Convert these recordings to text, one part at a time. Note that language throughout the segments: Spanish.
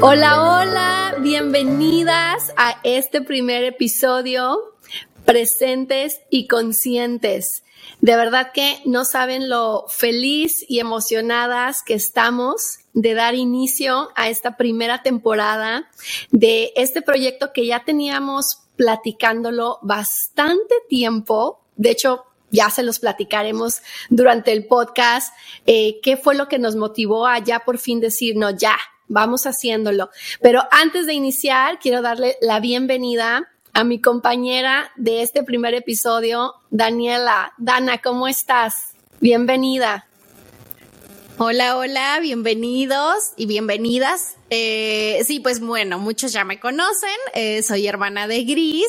Hola, hola, bienvenidas a este primer episodio, presentes y conscientes. De verdad que no saben lo feliz y emocionadas que estamos de dar inicio a esta primera temporada de este proyecto que ya teníamos platicándolo bastante tiempo. De hecho, ya se los platicaremos durante el podcast, eh, qué fue lo que nos motivó a ya por fin decir, no, ya, vamos haciéndolo. Pero antes de iniciar, quiero darle la bienvenida a mi compañera de este primer episodio, Daniela. Dana, ¿cómo estás? Bienvenida. Hola, hola, bienvenidos y bienvenidas. Eh, sí, pues bueno, muchos ya me conocen, eh, soy hermana de Gris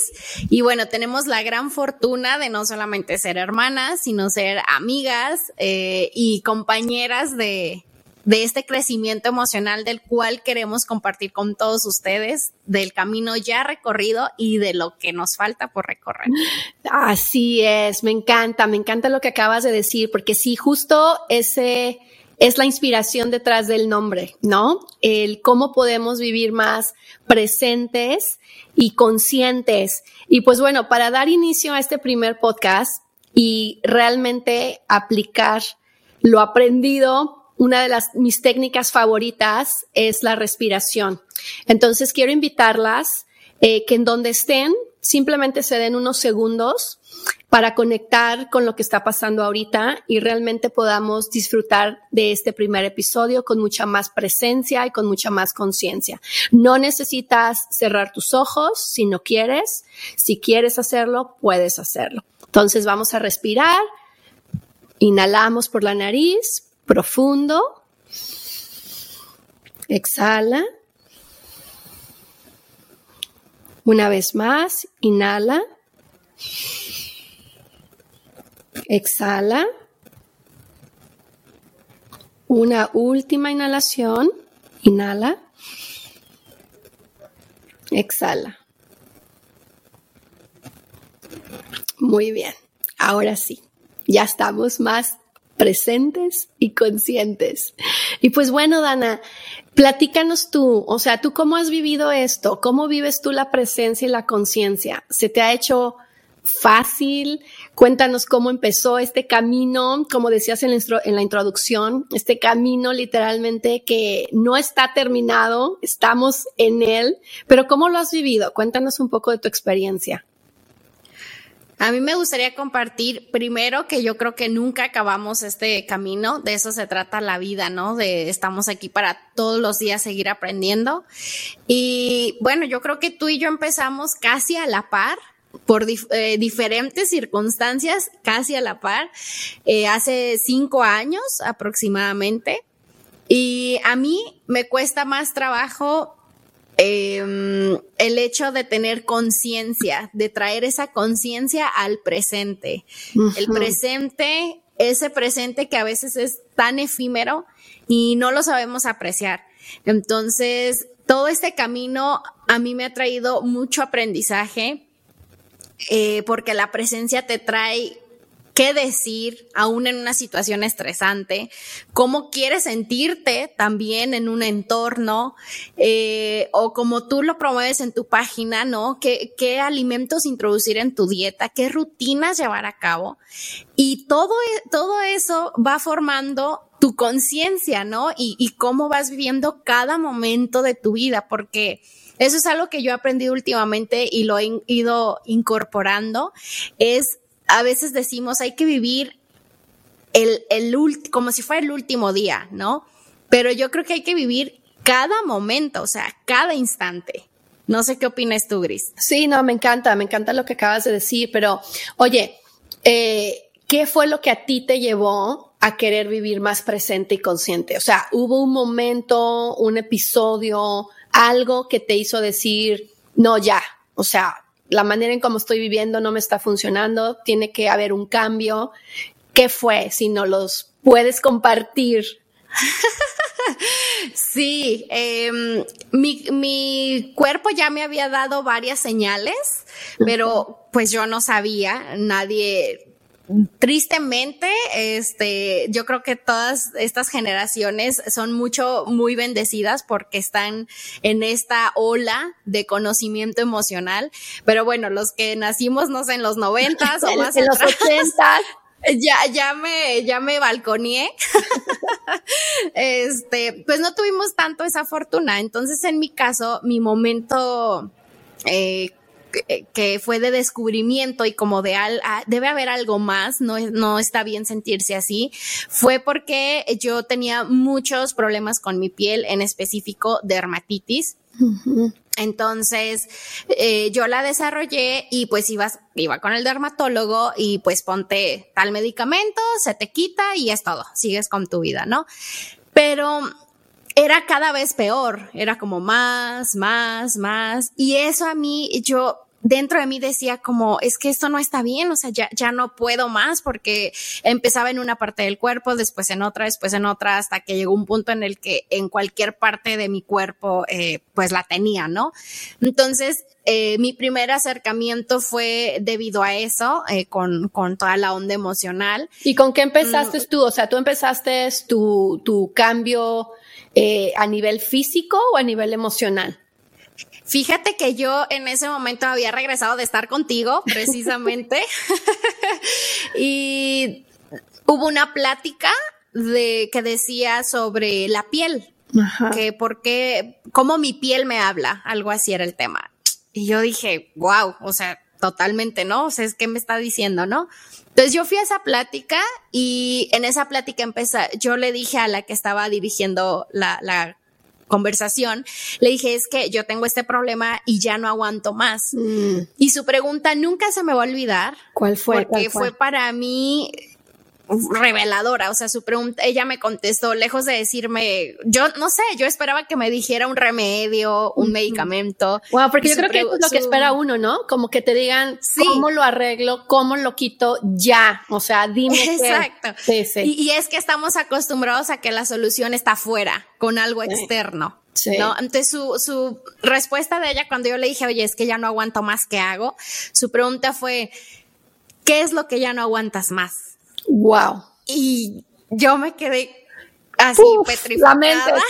y bueno, tenemos la gran fortuna de no solamente ser hermanas, sino ser amigas eh, y compañeras de, de este crecimiento emocional del cual queremos compartir con todos ustedes, del camino ya recorrido y de lo que nos falta por recorrer. Así es, me encanta, me encanta lo que acabas de decir, porque sí, justo ese es la inspiración detrás del nombre, ¿no? El cómo podemos vivir más presentes y conscientes. Y pues bueno, para dar inicio a este primer podcast y realmente aplicar lo aprendido, una de las mis técnicas favoritas es la respiración. Entonces quiero invitarlas eh, que en donde estén simplemente se den unos segundos para conectar con lo que está pasando ahorita y realmente podamos disfrutar de este primer episodio con mucha más presencia y con mucha más conciencia. No necesitas cerrar tus ojos si no quieres. Si quieres hacerlo, puedes hacerlo. Entonces vamos a respirar. Inhalamos por la nariz, profundo. Exhala. Una vez más, inhala. Exhala. Una última inhalación. Inhala. Exhala. Muy bien. Ahora sí, ya estamos más presentes y conscientes. Y pues bueno, Dana, platícanos tú, o sea, tú cómo has vivido esto, cómo vives tú la presencia y la conciencia. ¿Se te ha hecho fácil? Cuéntanos cómo empezó este camino, como decías en la, en la introducción, este camino literalmente que no está terminado, estamos en él, pero ¿cómo lo has vivido? Cuéntanos un poco de tu experiencia. A mí me gustaría compartir primero que yo creo que nunca acabamos este camino, de eso se trata la vida, ¿no? De estamos aquí para todos los días seguir aprendiendo. Y bueno, yo creo que tú y yo empezamos casi a la par, por eh, diferentes circunstancias, casi a la par, eh, hace cinco años aproximadamente. Y a mí me cuesta más trabajo Em, el hecho de tener conciencia, de traer esa conciencia al presente. El presente, ese presente que a veces es tan efímero y no lo sabemos apreciar. Entonces, todo este camino a mí me ha traído mucho aprendizaje eh, porque la presencia te trae qué decir aún en una situación estresante, cómo quieres sentirte también en un entorno eh, o como tú lo promueves en tu página, ¿no? ¿Qué, ¿Qué alimentos introducir en tu dieta? ¿Qué rutinas llevar a cabo? Y todo, e, todo eso va formando tu conciencia, ¿no? Y, y cómo vas viviendo cada momento de tu vida, porque eso es algo que yo he aprendido últimamente y lo he ido incorporando, es a veces decimos hay que vivir el, el como si fuera el último día, ¿no? Pero yo creo que hay que vivir cada momento, o sea, cada instante. No sé qué opinas tú, Gris. Sí, no, me encanta, me encanta lo que acabas de decir, pero oye, eh, ¿qué fue lo que a ti te llevó a querer vivir más presente y consciente? O sea, ¿hubo un momento, un episodio, algo que te hizo decir, no, ya, o sea, la manera en cómo estoy viviendo no me está funcionando, tiene que haber un cambio. ¿Qué fue? Si no los puedes compartir. sí, em, mi, mi, cuerpo ya me había dado varias señales, pero pues yo no sabía, nadie tristemente, este, yo creo que todas estas generaciones son mucho, muy bendecidas porque están en esta ola de conocimiento emocional. Pero bueno, los que nacimos, no sé, en los noventas o más en los ochentas. Ya, ya me, ya me balconié. este, pues no tuvimos tanto esa fortuna. Entonces, en mi caso, mi momento eh, que fue de descubrimiento y como de al, debe haber algo más, no, no está bien sentirse así, fue porque yo tenía muchos problemas con mi piel, en específico dermatitis. Entonces, eh, yo la desarrollé y pues iba, iba con el dermatólogo y pues ponte tal medicamento, se te quita y es todo, sigues con tu vida, ¿no? Pero era cada vez peor, era como más, más, más. Y eso a mí, yo dentro de mí decía como, es que esto no está bien, o sea, ya, ya no puedo más porque empezaba en una parte del cuerpo, después en otra, después en otra, hasta que llegó un punto en el que en cualquier parte de mi cuerpo, eh, pues la tenía, ¿no? Entonces, eh, mi primer acercamiento fue debido a eso, eh, con, con toda la onda emocional. ¿Y con qué empezaste mm. tú? O sea, tú empezaste tu, tu cambio eh, a nivel físico o a nivel emocional? Fíjate que yo en ese momento había regresado de estar contigo, precisamente, y hubo una plática de que decía sobre la piel, que por qué, cómo mi piel me habla, algo así era el tema. Y yo dije, wow, o sea, totalmente, ¿no? O sea, es que me está diciendo, ¿no? Entonces yo fui a esa plática y en esa plática empecé, yo le dije a la que estaba dirigiendo la, la conversación, le dije, es que yo tengo este problema y ya no aguanto más. Mm. Y su pregunta nunca se me va a olvidar. ¿Cuál fue? Porque fue para mí reveladora, o sea, su pregunta, ella me contestó, lejos de decirme, yo no sé, yo esperaba que me dijera un remedio, un medicamento. Wow, porque yo creo que es lo que espera uno, ¿no? Como que te digan cómo lo arreglo, cómo lo quito ya, o sea, dime. Exacto. Sí, sí. Y, es que estamos acostumbrados a que la solución está fuera, con algo externo. Sí. ¿no? Entonces su, su respuesta de ella cuando yo le dije, oye, es que ya no aguanto más, ¿qué hago? Su pregunta fue, ¿qué es lo que ya no aguantas más? Wow. Y yo me quedé así petrificada.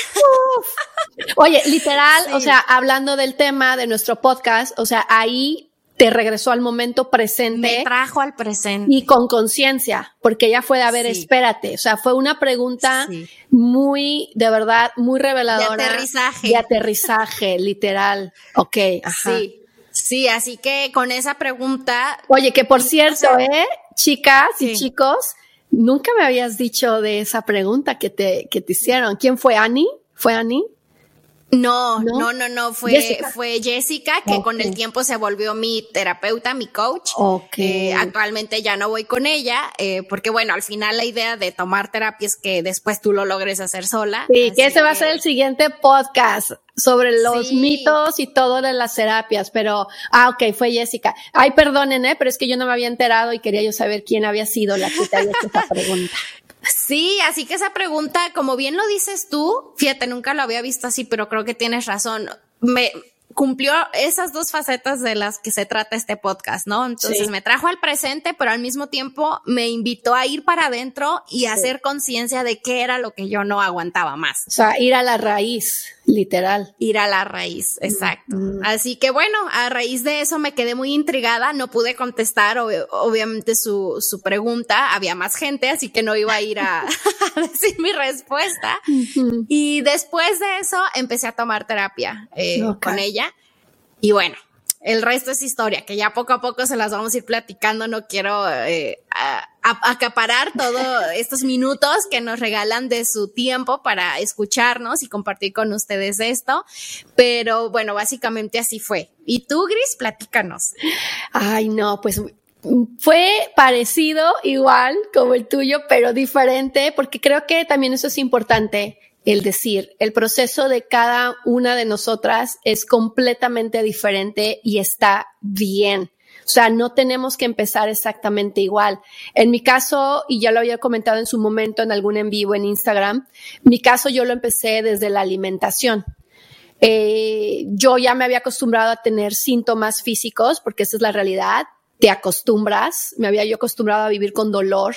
Oye, literal, o sea, hablando del tema de nuestro podcast, o sea, ahí te regresó al momento presente. Me trajo al presente. Y con conciencia, porque ella fue de, a ver, espérate. O sea, fue una pregunta muy, de verdad, muy reveladora. De aterrizaje. De aterrizaje, literal. Ok, ajá. Sí. Sí, así que con esa pregunta. Oye, que por cierto, ¿eh? Chicas y chicos, nunca me habías dicho de esa pregunta que te, que te hicieron. ¿Quién fue Annie? ¿Fue Annie? No, no, no, no, fue Jessica, fue Jessica que con el tiempo se volvió mi terapeuta, mi coach. Okay. Eh, actualmente ya no voy con ella, eh, porque bueno, al final la idea de tomar terapia es que después tú lo logres hacer sola. Sí, que ese va a ser el siguiente podcast sobre los mitos y todo de las terapias, pero, ah, ok, fue Jessica. Ay, perdonen, ¿eh? pero es que yo no me había enterado y quería yo saber quién había sido la que te había hecho esa pregunta. Sí, así que esa pregunta, como bien lo dices tú, fíjate, nunca lo había visto así, pero creo que tienes razón. Me, cumplió esas dos facetas de las que se trata este podcast, ¿no? Entonces me trajo al presente, pero al mismo tiempo me invitó a ir para adentro y hacer conciencia de qué era lo que yo no aguantaba más. O sea, ir a la raíz, literal. Ir a la raíz, exacto. Así que bueno, a raíz de eso me quedé muy intrigada, no pude contestar obviamente su, su pregunta, había más gente, así que no iba a ir a, decir mi respuesta. Y después de eso empecé a tomar terapia eh, con ella y bueno, el resto es historia, que ya poco a poco se las vamos a ir platicando. No quiero eh, acaparar todos estos minutos que nos regalan de su tiempo para escucharnos y compartir con ustedes esto. Pero bueno, básicamente así fue. ¿Y tú, Gris? Platícanos. Ay, no, pues fue parecido, igual como el tuyo, pero diferente, porque creo que también eso es importante el decir, el proceso de cada una de nosotras es completamente diferente y está bien. O sea, no tenemos que empezar exactamente igual. En mi caso, y ya lo había comentado en su momento en algún en vivo en Instagram, mi caso yo lo empecé desde la alimentación. Eh, yo ya me había acostumbrado a tener síntomas físicos, porque esa es la realidad, te acostumbras. Me había yo acostumbrado a vivir con dolor,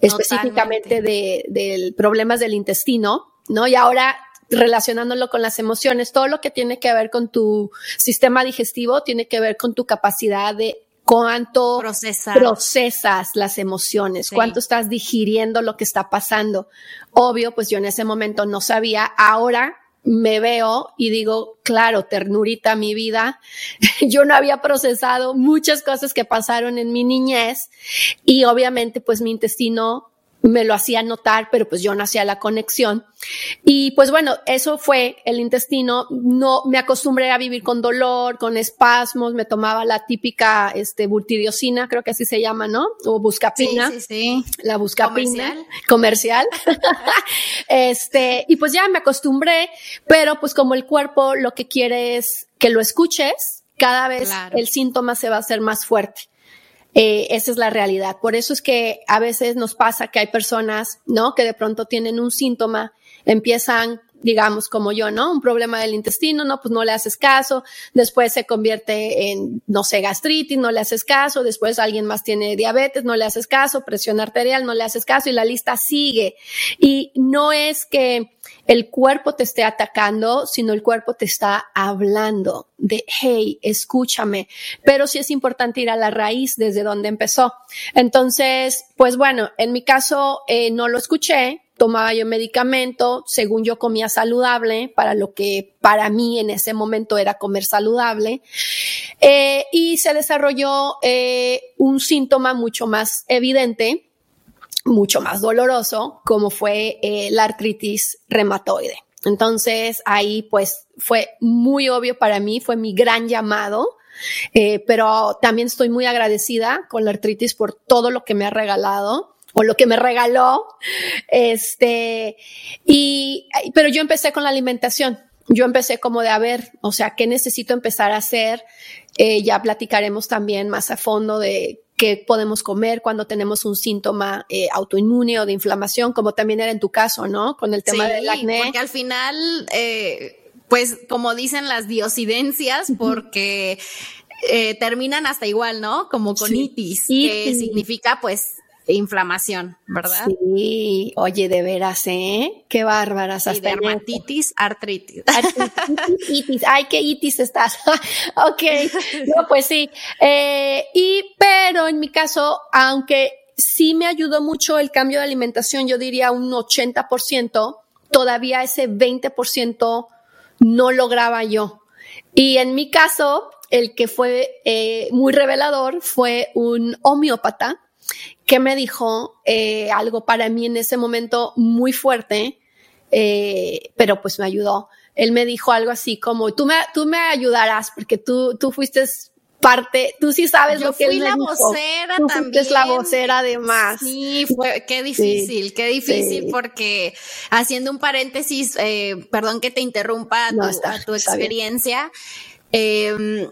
específicamente de, de problemas del intestino, ¿no? Y ahora relacionándolo con las emociones, todo lo que tiene que ver con tu sistema digestivo tiene que ver con tu capacidad de cuánto procesas las emociones, cuánto estás digiriendo lo que está pasando. Obvio, pues yo en ese momento no sabía, ahora me veo y digo, claro, ternurita mi vida. Yo no había procesado muchas cosas que pasaron en mi niñez y obviamente pues mi intestino me lo hacía notar, pero pues yo no hacía la conexión. Y pues bueno, eso fue el intestino. No me acostumbré a vivir con dolor, con espasmos, me tomaba la típica este creo que así se llama, ¿no? O buscapina. Sí, sí, sí. La buscapina comercial. este, y pues ya me acostumbré, pero pues como el cuerpo lo que quiere es que lo escuches, cada vez el síntoma se va a hacer más fuerte. Eh, esa es la realidad. Por eso es que a veces nos pasa que hay personas, ¿no? Que de pronto tienen un síntoma, empiezan digamos, como yo, ¿no? Un problema del intestino, no, pues no le haces caso, después se convierte en, no sé, gastritis, no le haces caso, después alguien más tiene diabetes, no le haces caso, presión arterial, no le haces caso y la lista sigue. Y no es que el cuerpo te esté atacando, sino el cuerpo te está hablando de, hey, escúchame. Pero sí es importante ir a la raíz desde donde empezó. Entonces, pues bueno, en mi caso eh, no lo escuché, tomaba yo medicamento, según yo comía saludable, para lo que para mí en ese momento era comer saludable, eh, y se desarrolló eh, un síntoma mucho más evidente, mucho más doloroso, como fue eh, la artritis reumatoide. Entonces ahí pues fue muy obvio para mí, fue mi gran llamado. pero también estoy muy agradecida con la artritis por todo lo que me ha regalado o lo que me regaló. Este, y, pero yo empecé con la alimentación. Yo empecé como de a ver, o sea, ¿qué necesito empezar a hacer? Eh, ya platicaremos también más a fondo de qué podemos comer cuando tenemos un síntoma eh, autoinmune o de inflamación, como también era en tu caso, ¿no? Con el tema del acné. Porque al final, eh, pues como dicen las diosidencias, porque eh, terminan hasta igual, ¿no? Como con itis, que significa pues inflamación, ¿verdad? Sí, oye, de veras, ¿eh? Qué bárbaras. Y dermatitis, artritis. Artritis, itis. Ay, qué itis estás. ok, no, pues sí. Eh, y, pero en mi caso, aunque sí me ayudó mucho el cambio de alimentación, yo diría un 80%, todavía ese 20% no lograba yo. Y en mi caso, el que fue eh, muy revelador fue un homeópata que me dijo eh, algo para mí en ese momento muy fuerte, eh, pero pues me ayudó. Él me dijo algo así como, tú me, tú me ayudarás porque tú, tú fuiste parte, tú sí sabes lo que fui él la me vocera Tú también. fuiste la vocera además. Sí, fue, qué difícil, qué difícil sí. porque haciendo un paréntesis, eh, perdón que te interrumpa a tu, No, está- a tu está bien. experiencia. eh,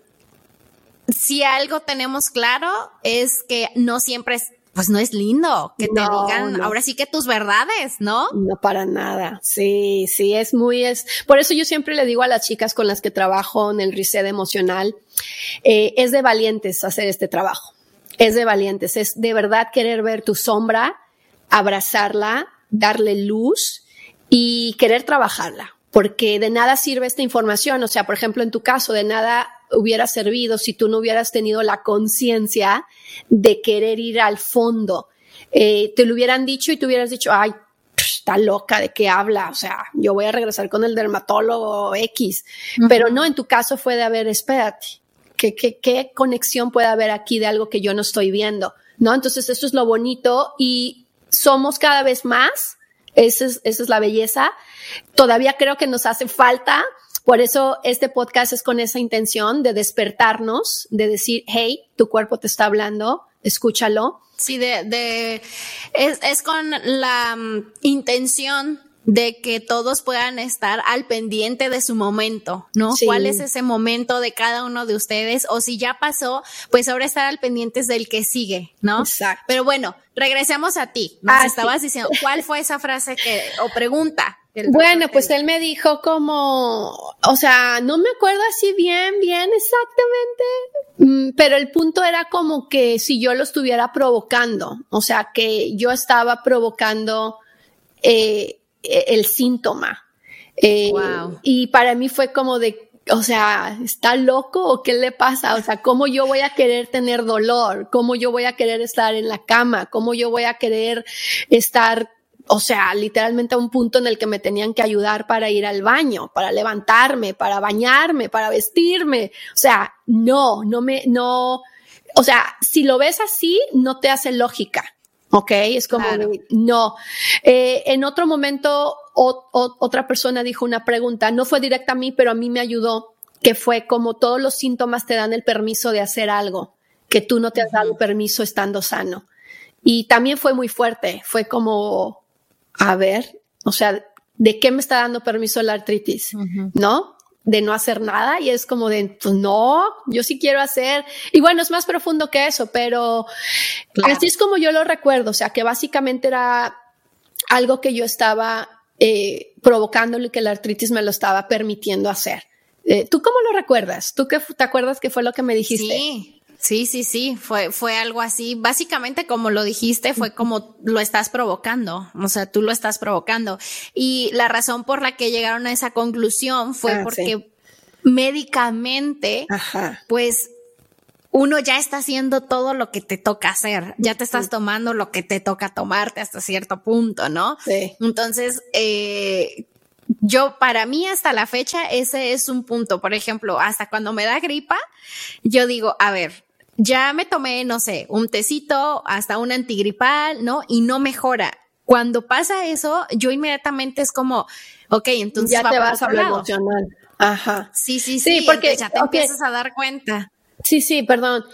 si algo tenemos claro es que no siempre es, pues no es lindo que te digan, no. ahora sí que tus verdades, ¿no? No para nada. Sí, sí, es muy, es, por eso yo siempre le digo a las chicas con las que trabajo en el reset emocional, eh, es de valientes hacer este trabajo. Es de valientes, es de verdad querer ver tu sombra, abrazarla, darle luz y querer trabajarla. Porque de nada sirve esta información. O sea, por ejemplo, en tu caso, de nada hubiera servido si tú no hubieras tenido la conciencia de querer ir al fondo. Eh, te lo hubieran dicho y tú hubieras dicho, ay, está loca, ¿de qué habla? O sea, yo voy a regresar con el dermatólogo X. Pero no, en tu caso fue de, a ver, espérate, ¿qué, qué, qué conexión puede haber aquí de algo que yo no estoy viendo? ¿No? Entonces, eso es lo bonito y somos cada vez más. Esa es, esa es la belleza. Todavía creo que nos hace falta. Por eso este podcast es con esa intención de despertarnos, de decir, hey, tu cuerpo te está hablando, escúchalo. Sí, de, de es, es con la mm, intención de que todos puedan estar al pendiente de su momento, ¿no? Sí. ¿Cuál es ese momento de cada uno de ustedes? O si ya pasó, pues ahora estar al pendiente del que sigue, ¿no? Exacto. Pero bueno, regresemos a ti. Nos Ah, sí. estabas diciendo, ¿cuál fue esa frase que, o pregunta Bueno, pues él me dijo como, o sea, no me acuerdo así bien, bien exactamente, mm, pero el punto era como que si yo lo estuviera provocando, o sea, que yo estaba provocando eh, e, el síntoma. Eh, y para mí fue como de, o sea, ¿está loco o qué le pasa? O sea, ¿cómo yo voy a querer tener dolor? ¿Cómo yo voy a querer estar en la cama? ¿Cómo yo voy a querer estar o sea, literalmente a un punto en el que me tenían que ayudar para ir al baño, para levantarme, para bañarme, para vestirme. O sea, no, no me, no, o sea, si lo ves así, no te hace lógica. ¿ok? Es como, no. Eh, en otro momento, otra persona dijo una pregunta, no fue directa a mí, pero a mí me ayudó, que fue como todos los síntomas te dan el permiso de hacer algo, que tú no te has dado permiso estando sano. Y también fue muy fuerte, fue como, a ver, o sea, ¿de qué me está dando permiso la artritis? ¿No? De no hacer nada y es como de, pues no, yo sí quiero hacer. Y bueno, es más profundo que eso, pero así es como yo lo recuerdo, o sea, que básicamente era algo que yo estaba eh, provocándole que la artritis me lo estaba permitiendo hacer. Eh, ¿Tú cómo lo recuerdas? ¿Tú qué te acuerdas que fue lo que me dijiste? Sí, Sí, sí, sí, fue, fue algo así. Básicamente, como lo dijiste, fue como lo estás provocando. O sea, tú lo estás provocando. Y la razón por la que llegaron a esa conclusión fue ah, porque médicamente, pues uno ya está haciendo todo lo que te toca hacer, ya te estás tomando lo que te toca tomarte hasta cierto punto, ¿no? Sí. Entonces, eh, yo, para mí hasta la fecha, ese es un punto. Por ejemplo, hasta cuando me da gripa, yo digo, a ver, ya me tomé, no sé, un tecito, hasta un antigripal, ¿no? Y no mejora. Cuando pasa eso, yo inmediatamente es como, ok, entonces ya te vas a lo emocional. Ajá. Sí, sí, sí, porque ya te empiezas a dar cuenta. Sí, sí, perdón.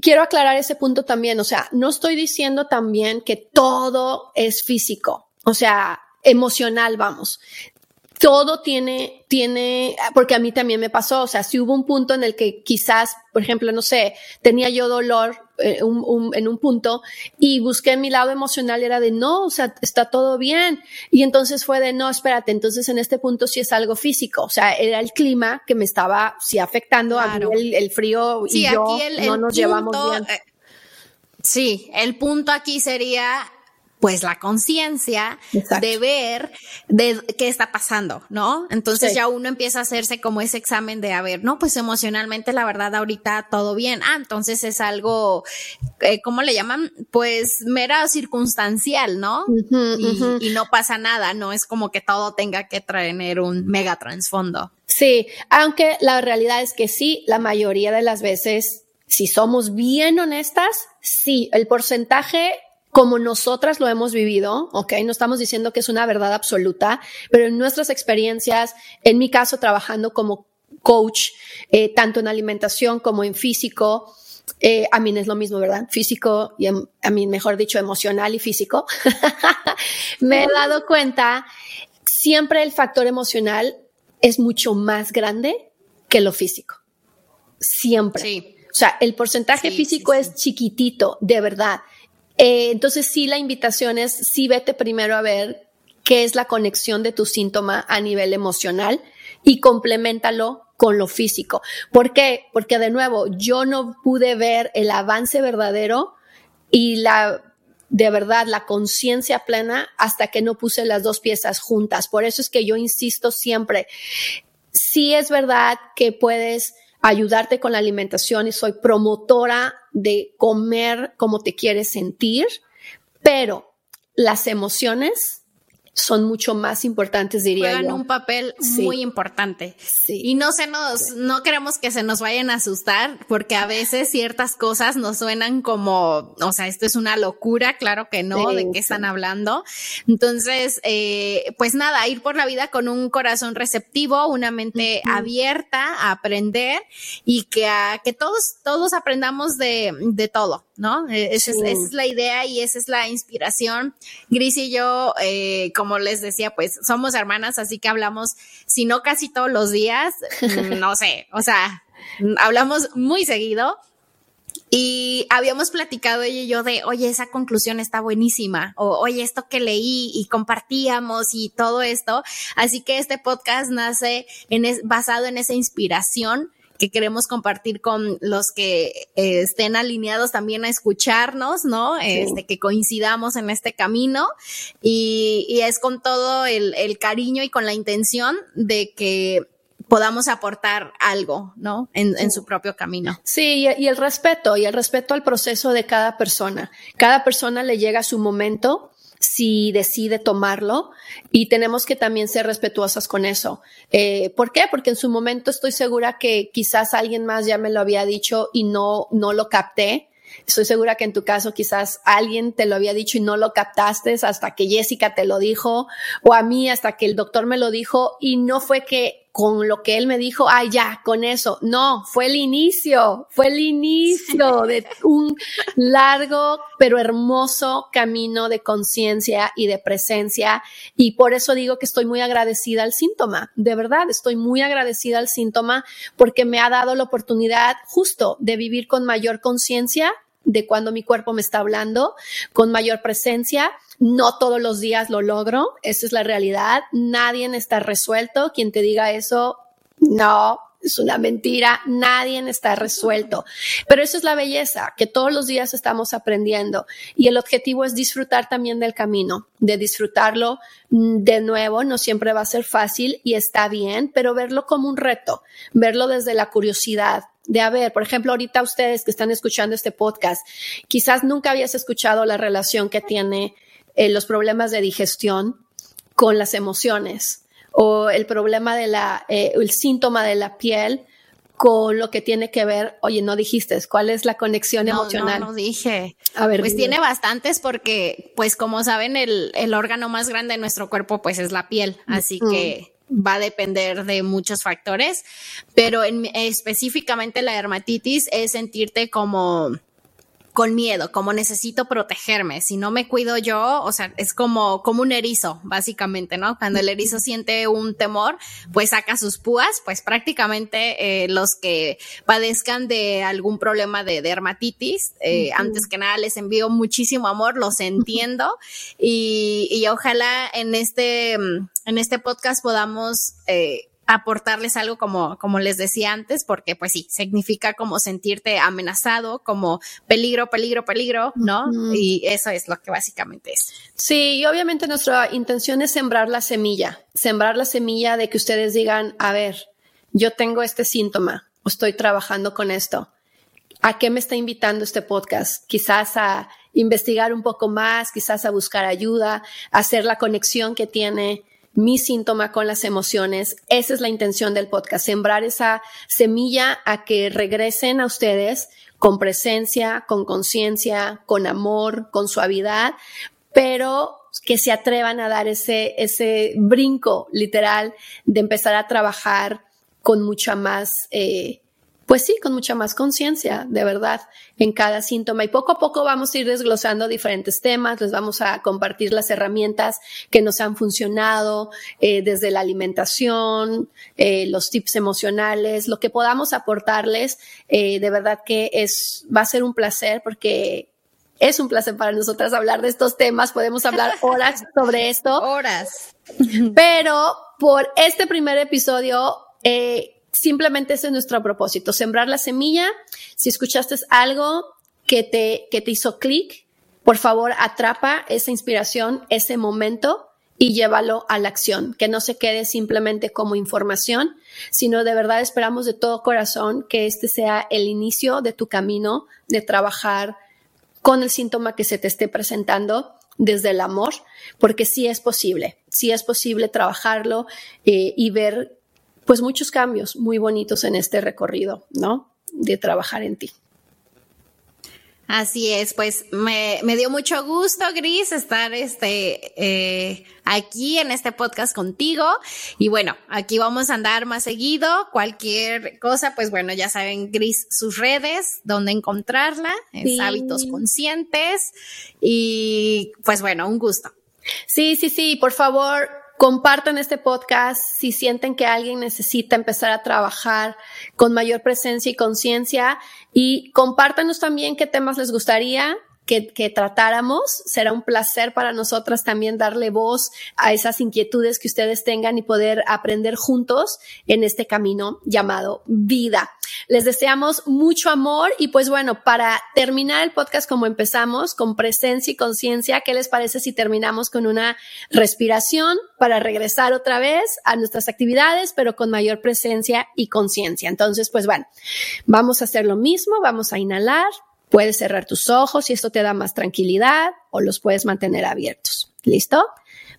Quiero aclarar ese punto también. O sea, no estoy diciendo también que todo es físico, o sea, emocional, vamos todo tiene, tiene, porque a mí también me pasó, o sea, si hubo un punto en el que quizás, por ejemplo, no sé, tenía yo dolor eh, en un punto y busqué mi lado emocional y era de no, o sea, está todo bien. Y entonces fue de no, espérate, entonces en este punto sí es algo físico, o sea, era el clima que me estaba sí afectando a mí el, frío y yo no nos llevamos bien. Eh, sí, el punto aquí sería pues la conciencia de ver de qué está pasando, ¿no? Entonces ya uno empieza a hacerse como ese examen de, a ver, no, pues emocionalmente la verdad ahorita todo bien. Ah, entonces es algo, eh, ¿cómo le llaman? Pues mera circunstancial, ¿no? y, y, no pasa nada, no es como que todo tenga que traer un mega trasfondo. Sí, aunque la realidad es que sí, la mayoría de las veces si somos bien honestas, sí, el porcentaje como nosotras lo hemos vivido, ¿ok? No estamos diciendo que es una verdad absoluta, pero en nuestras experiencias, en mi caso trabajando como coach, eh, tanto en alimentación como en físico, eh, a mí es lo mismo, ¿verdad? Físico y em, a mí, mejor dicho, emocional y físico. Me he dado cuenta, siempre el factor emocional es mucho más grande que lo físico. Siempre. Sí. O sea, el porcentaje físico es chiquitito, de verdad. Eh, entonces sí, la invitación es, sí vete primero a ver qué es la conexión de tu síntoma a nivel emocional y complementalo con lo físico. ¿Por qué? Porque de nuevo, yo no pude ver el avance verdadero y la de verdad la conciencia plena hasta que no puse las dos piezas juntas. Por eso es que yo insisto siempre, sí es verdad que puedes ayudarte con la alimentación y soy promotora de comer como te quieres sentir, pero las emociones son mucho más importantes, diría Juegan un papel muy importante. Sí. Y no se nos, no queremos que se nos vayan a asustar, porque a veces ciertas cosas nos suenan como, o sea, esto es una locura, claro que no, de qué están hablando. Entonces, eh, pues nada, ir por la vida con un corazón receptivo, una mente abierta a aprender y que, a, que todos, todos aprendamos de, de todo, ¿no? E, esa, es, la idea y esa es la inspiración. Gris y yo, eh, como les decía, pues somos hermanas, así que hablamos, si no casi todos los días, no sé, o sea, hablamos muy seguido. Y habíamos platicado ella y yo de, oye, esa conclusión está buenísima, o oye, esto que leí y compartíamos y todo esto. Así que este podcast nace en basado en esa inspiración que queremos compartir con los que eh, estén alineados también a escucharnos, ¿no? Este, que coincidamos en este camino y, y es con todo el, el cariño y con la intención de que podamos aportar algo, ¿no? En, en, su propio camino. Sí, y el respeto, y el respeto al proceso de cada persona. Cada persona le llega su momento si decide tomarlo y tenemos que también ser respetuosas con eso. Eh, ¿Por qué? Porque en su momento estoy segura que quizás alguien más ya me lo había dicho y no, no lo capté. Estoy segura que en tu caso quizás alguien te lo había dicho y no lo captaste hasta que Jessica te lo dijo o a mí hasta que el doctor me lo dijo y no fue que con lo que él me dijo, ay, ya, con eso. No, fue el inicio, fue el inicio de un largo pero hermoso camino de conciencia y de presencia. Y por eso digo que estoy muy agradecida al síntoma. De verdad, estoy muy agradecida al síntoma porque me ha dado la oportunidad justo de vivir con mayor conciencia de cuando mi cuerpo me está hablando, con mayor presencia no todos los días lo logro, esa es la realidad. Nadie está resuelto. Quien te diga eso, no, es una mentira, nadie está resuelto. Pero eso es la belleza, que todos los días estamos aprendiendo y el objetivo es disfrutar también del camino, de disfrutarlo de nuevo, no siempre va a ser fácil y está bien, pero verlo como un reto, verlo desde la curiosidad, de haber, por ejemplo, ahorita ustedes que están escuchando este podcast, quizás nunca habías escuchado la relación que tiene eh, los problemas de digestión con las emociones o el problema de la, eh, el síntoma de la piel con lo que tiene que ver, oye, no dijiste, ¿cuál es la conexión emocional? No, no dije. A ver, pues tiene bastantes porque, pues como saben, el, el, órgano más grande de nuestro cuerpo, pues es la piel, así que va a depender de muchos factores, pero en, específicamente la dermatitis es sentirte como con miedo, como necesito protegerme. Si no me cuido yo, o sea, es como, como un erizo, básicamente, ¿no? Cuando el erizo siente un temor, pues saca sus púas, pues prácticamente eh, los que padezcan de algún problema de dermatitis, eh, antes que nada les envío muchísimo amor, los entiendo y, y ojalá en este, en este podcast podamos eh, aportarles algo como, como les decía antes, porque pues sí, significa como sentirte amenazado, como peligro, peligro, peligro, ¿no? Y eso es lo que básicamente es. Sí, y obviamente nuestra intención es sembrar la semilla, sembrar la semilla de que ustedes digan, a ver, yo tengo este síntoma, estoy trabajando con esto. ¿A qué me está invitando este podcast? Quizás a investigar un poco más, quizás a buscar ayuda, a hacer la conexión que tiene mi síntoma con las emociones. Esa es la intención del podcast, sembrar esa semilla a que regresen a ustedes con presencia, con conciencia, con amor, con suavidad, pero que se atrevan a dar ese, ese brinco literal de empezar a trabajar con mucha más eh, pues sí, con mucha más conciencia, de verdad, en cada síntoma. Y poco a poco vamos a ir desglosando diferentes temas, les vamos a compartir las herramientas que nos han funcionado, eh, desde la alimentación, eh, los tips emocionales, lo que podamos aportarles. Eh, de verdad que es, va a ser un placer porque es un placer para nosotras hablar de estos temas. Podemos hablar horas sobre esto. Horas. Pero por este primer episodio, eh, simplemente ese es nuestro propósito, sembrar la semilla. Si escuchaste algo que te, que te hizo clic, por favor atrapa esa inspiración, ese momento y llévalo a la acción, que no se quede simplemente como información, sino de verdad esperamos de todo corazón que este sea el inicio de tu camino de trabajar con el síntoma que se te esté presentando desde el amor, porque sí es posible, sí es posible trabajarlo eh, y ver pues muchos cambios muy bonitos en este recorrido, ¿no? De trabajar en ti. Así es, pues me, me dio mucho gusto, Gris, estar este, eh, aquí en este podcast contigo. Y bueno, aquí vamos a andar más seguido. Cualquier cosa, pues bueno, ya saben, Gris, sus redes, dónde encontrarla, es hábitos conscientes. Y pues bueno, un gusto. Sí, sí, sí, por favor, compartan este podcast si sienten que alguien necesita empezar a trabajar con mayor presencia y conciencia. Y compártanos también qué temas les gustaría que, tratáramos. Será un placer para nosotras también darle voz a esas inquietudes que ustedes tengan y poder aprender juntos en este camino llamado vida. Les deseamos mucho amor y pues bueno, para terminar el podcast como empezamos, con presencia y conciencia, ¿qué les parece si terminamos con una respiración para regresar otra vez a nuestras actividades, pero con mayor presencia y conciencia? Entonces, pues bueno, vamos a hacer lo mismo, vamos a inhalar Puedes cerrar tus ojos y esto te da más tranquilidad o los puedes mantener abiertos. ¿Listo?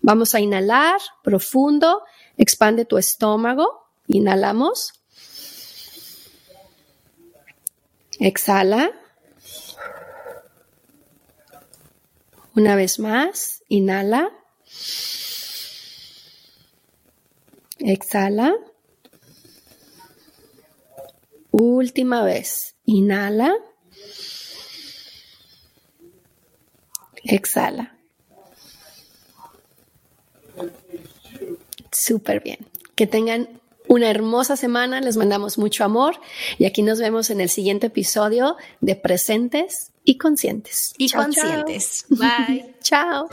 Vamos a inhalar profundo. Expande tu estómago. Inhalamos. Exhala. Una vez más. Inhala. Exhala. Última vez. Inhala. Exhala. Súper bien. Que tengan una hermosa semana. Les mandamos mucho amor y aquí nos vemos en el siguiente episodio de Presentes y Conscientes. Y conscientes. Bye. chao.